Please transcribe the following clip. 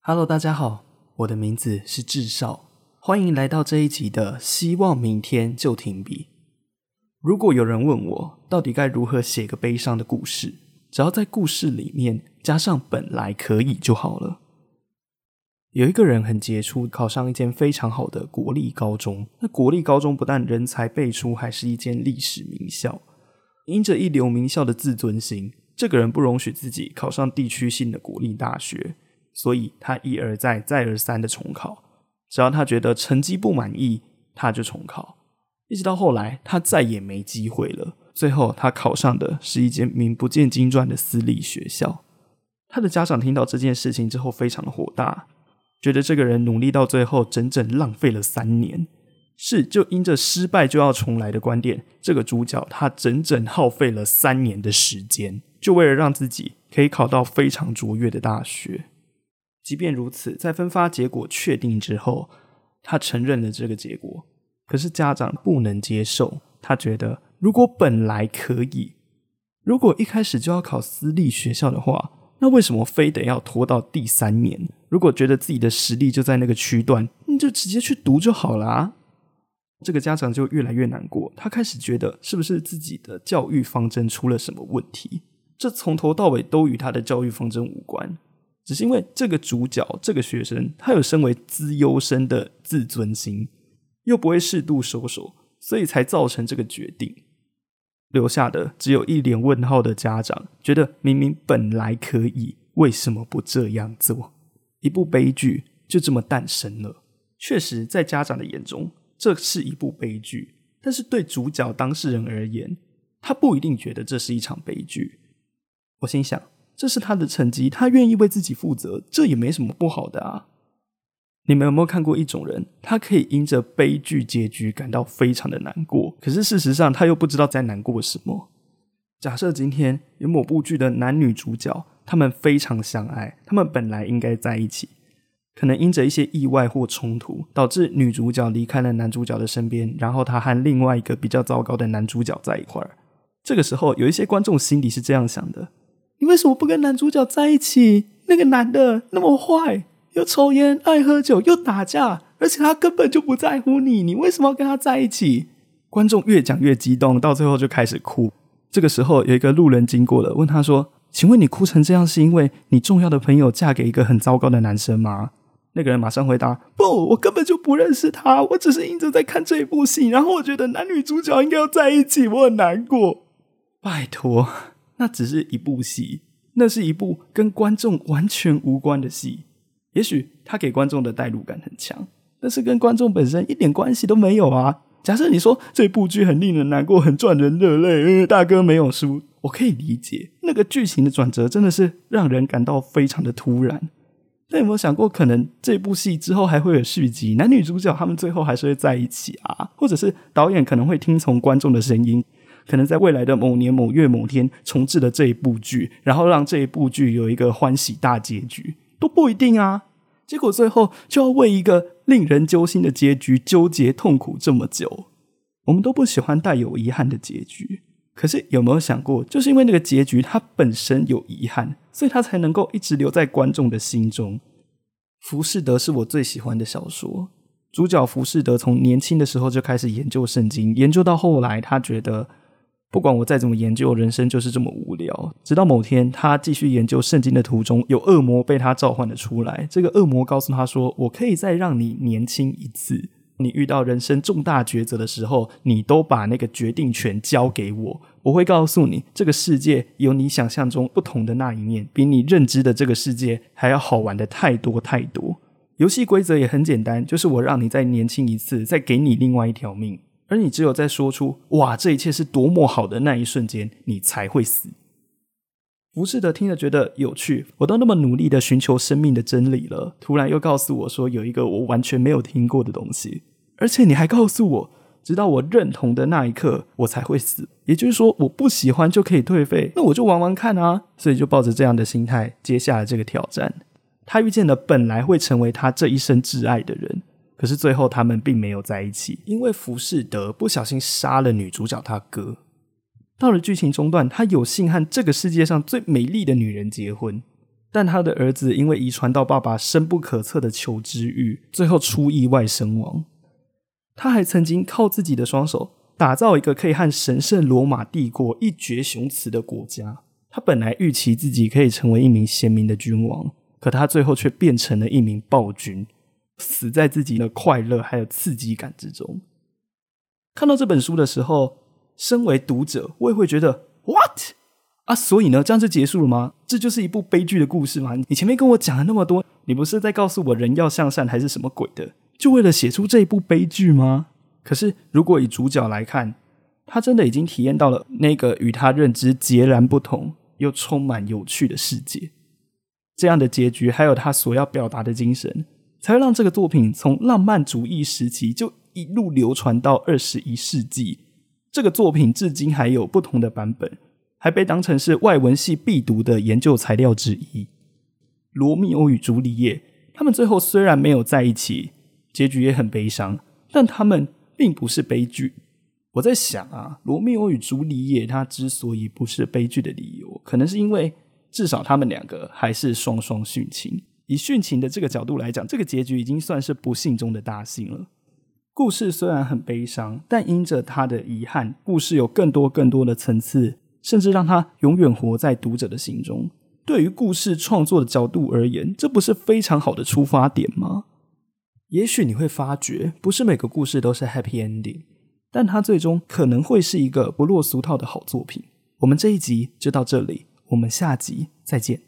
Hello，大家好，我的名字是智少，欢迎来到这一集的《希望明天就停笔》。如果有人问我到底该如何写个悲伤的故事，只要在故事里面加上“本来可以”就好了。有一个人很杰出，考上一间非常好的国立高中。那国立高中不但人才辈出，还是一间历史名校。因着一流名校的自尊心，这个人不容许自己考上地区性的国立大学。所以他一而再、再而三的重考，只要他觉得成绩不满意，他就重考，一直到后来他再也没机会了。最后他考上的是一间名不见经传的私立学校。他的家长听到这件事情之后，非常的火大，觉得这个人努力到最后，整整浪费了三年。是就因着失败就要重来的观点，这个主角他整整耗费了三年的时间，就为了让自己可以考到非常卓越的大学。即便如此，在分发结果确定之后，他承认了这个结果。可是家长不能接受，他觉得如果本来可以，如果一开始就要考私立学校的话，那为什么非得要拖到第三年？如果觉得自己的实力就在那个区段，你就直接去读就好了。这个家长就越来越难过，他开始觉得是不是自己的教育方针出了什么问题？这从头到尾都与他的教育方针无关。只是因为这个主角，这个学生，他有身为资优生的自尊心，又不会适度收手，所以才造成这个决定。留下的只有一脸问号的家长，觉得明明本来可以，为什么不这样做？一部悲剧就这么诞生了。确实，在家长的眼中，这是一部悲剧，但是对主角当事人而言，他不一定觉得这是一场悲剧。我心想。这是他的成绩，他愿意为自己负责，这也没什么不好的啊。你们有没有看过一种人，他可以因着悲剧结局感到非常的难过，可是事实上他又不知道在难过什么？假设今天有某部剧的男女主角，他们非常相爱，他们本来应该在一起，可能因着一些意外或冲突，导致女主角离开了男主角的身边，然后他和另外一个比较糟糕的男主角在一块儿。这个时候，有一些观众心里是这样想的。你为什么不跟男主角在一起？那个男的那么坏，又抽烟、爱喝酒、又打架，而且他根本就不在乎你。你为什么要跟他在一起？观众越讲越激动，到最后就开始哭。这个时候，有一个路人经过了，问他说：“请问你哭成这样，是因为你重要的朋友嫁给一个很糟糕的男生吗？”那个人马上回答：“不，我根本就不认识他，我只是硬着在看这一部戏，然后我觉得男女主角应该要在一起，我很难过。拜托。”那只是一部戏，那是一部跟观众完全无关的戏。也许他给观众的代入感很强，但是跟观众本身一点关系都没有啊。假设你说这部剧很令人难过，很赚人热泪，大哥没有输，我可以理解。那个剧情的转折真的是让人感到非常的突然。但有没有想过，可能这部戏之后还会有续集，男女主角他们最后还是会在一起啊？或者是导演可能会听从观众的声音？可能在未来的某年某月某天重置了这一部剧，然后让这一部剧有一个欢喜大结局，都不一定啊。结果最后就要为一个令人揪心的结局纠结痛苦这么久。我们都不喜欢带有遗憾的结局，可是有没有想过，就是因为那个结局它本身有遗憾，所以它才能够一直留在观众的心中。浮士德是我最喜欢的小说，主角浮士德从年轻的时候就开始研究圣经，研究到后来，他觉得。不管我再怎么研究，人生就是这么无聊。直到某天，他继续研究圣经的途中，有恶魔被他召唤了出来。这个恶魔告诉他说：“我可以再让你年轻一次。你遇到人生重大抉择的时候，你都把那个决定权交给我。我会告诉你，这个世界有你想象中不同的那一面，比你认知的这个世界还要好玩的太多太多。游戏规则也很简单，就是我让你再年轻一次，再给你另外一条命。”而你只有在说出“哇，这一切是多么好的”那一瞬间，你才会死。浮士德听了觉得有趣，我都那么努力的寻求生命的真理了，突然又告诉我说有一个我完全没有听过的东西，而且你还告诉我直到我认同的那一刻，我才会死。也就是说，我不喜欢就可以退费，那我就玩玩看啊。所以就抱着这样的心态接下了这个挑战。他遇见了本来会成为他这一生挚爱的人，可是最后他们并没有在一起，因为浮士德不小心杀了女主角他哥。到了剧情中段，他有幸和这个世界上最美丽的女人结婚，但他的儿子因为遗传到爸爸深不可测的求知欲，最后出意外身亡。他还曾经靠自己的双手打造一个可以和神圣罗马帝国一决雄雌的国家。他本来预期自己可以成为一名贤明的君王，可他最后却变成了一名暴君，死在自己的快乐还有刺激感之中。看到这本书的时候，身为读者，我也会觉得 what 啊？所以呢，这样就结束了吗？这就是一部悲剧的故事吗？你前面跟我讲了那么多，你不是在告诉我人要向善还是什么鬼的？就为了写出这一部悲剧吗？可是，如果以主角来看，他真的已经体验到了那个与他认知截然不同又充满有趣的世界。这样的结局，还有他所要表达的精神，才会让这个作品从浪漫主义时期就一路流传到二十一世纪。这个作品至今还有不同的版本，还被当成是外文系必读的研究材料之一。《罗密欧与朱丽叶》，他们最后虽然没有在一起。结局也很悲伤，但他们并不是悲剧。我在想啊，罗密欧与朱丽叶他之所以不是悲剧的理由，可能是因为至少他们两个还是双双殉情。以殉情的这个角度来讲，这个结局已经算是不幸中的大幸了。故事虽然很悲伤，但因着他的遗憾，故事有更多更多的层次，甚至让他永远活在读者的心中。对于故事创作的角度而言，这不是非常好的出发点吗？也许你会发觉，不是每个故事都是 happy ending，但它最终可能会是一个不落俗套的好作品。我们这一集就到这里，我们下集再见。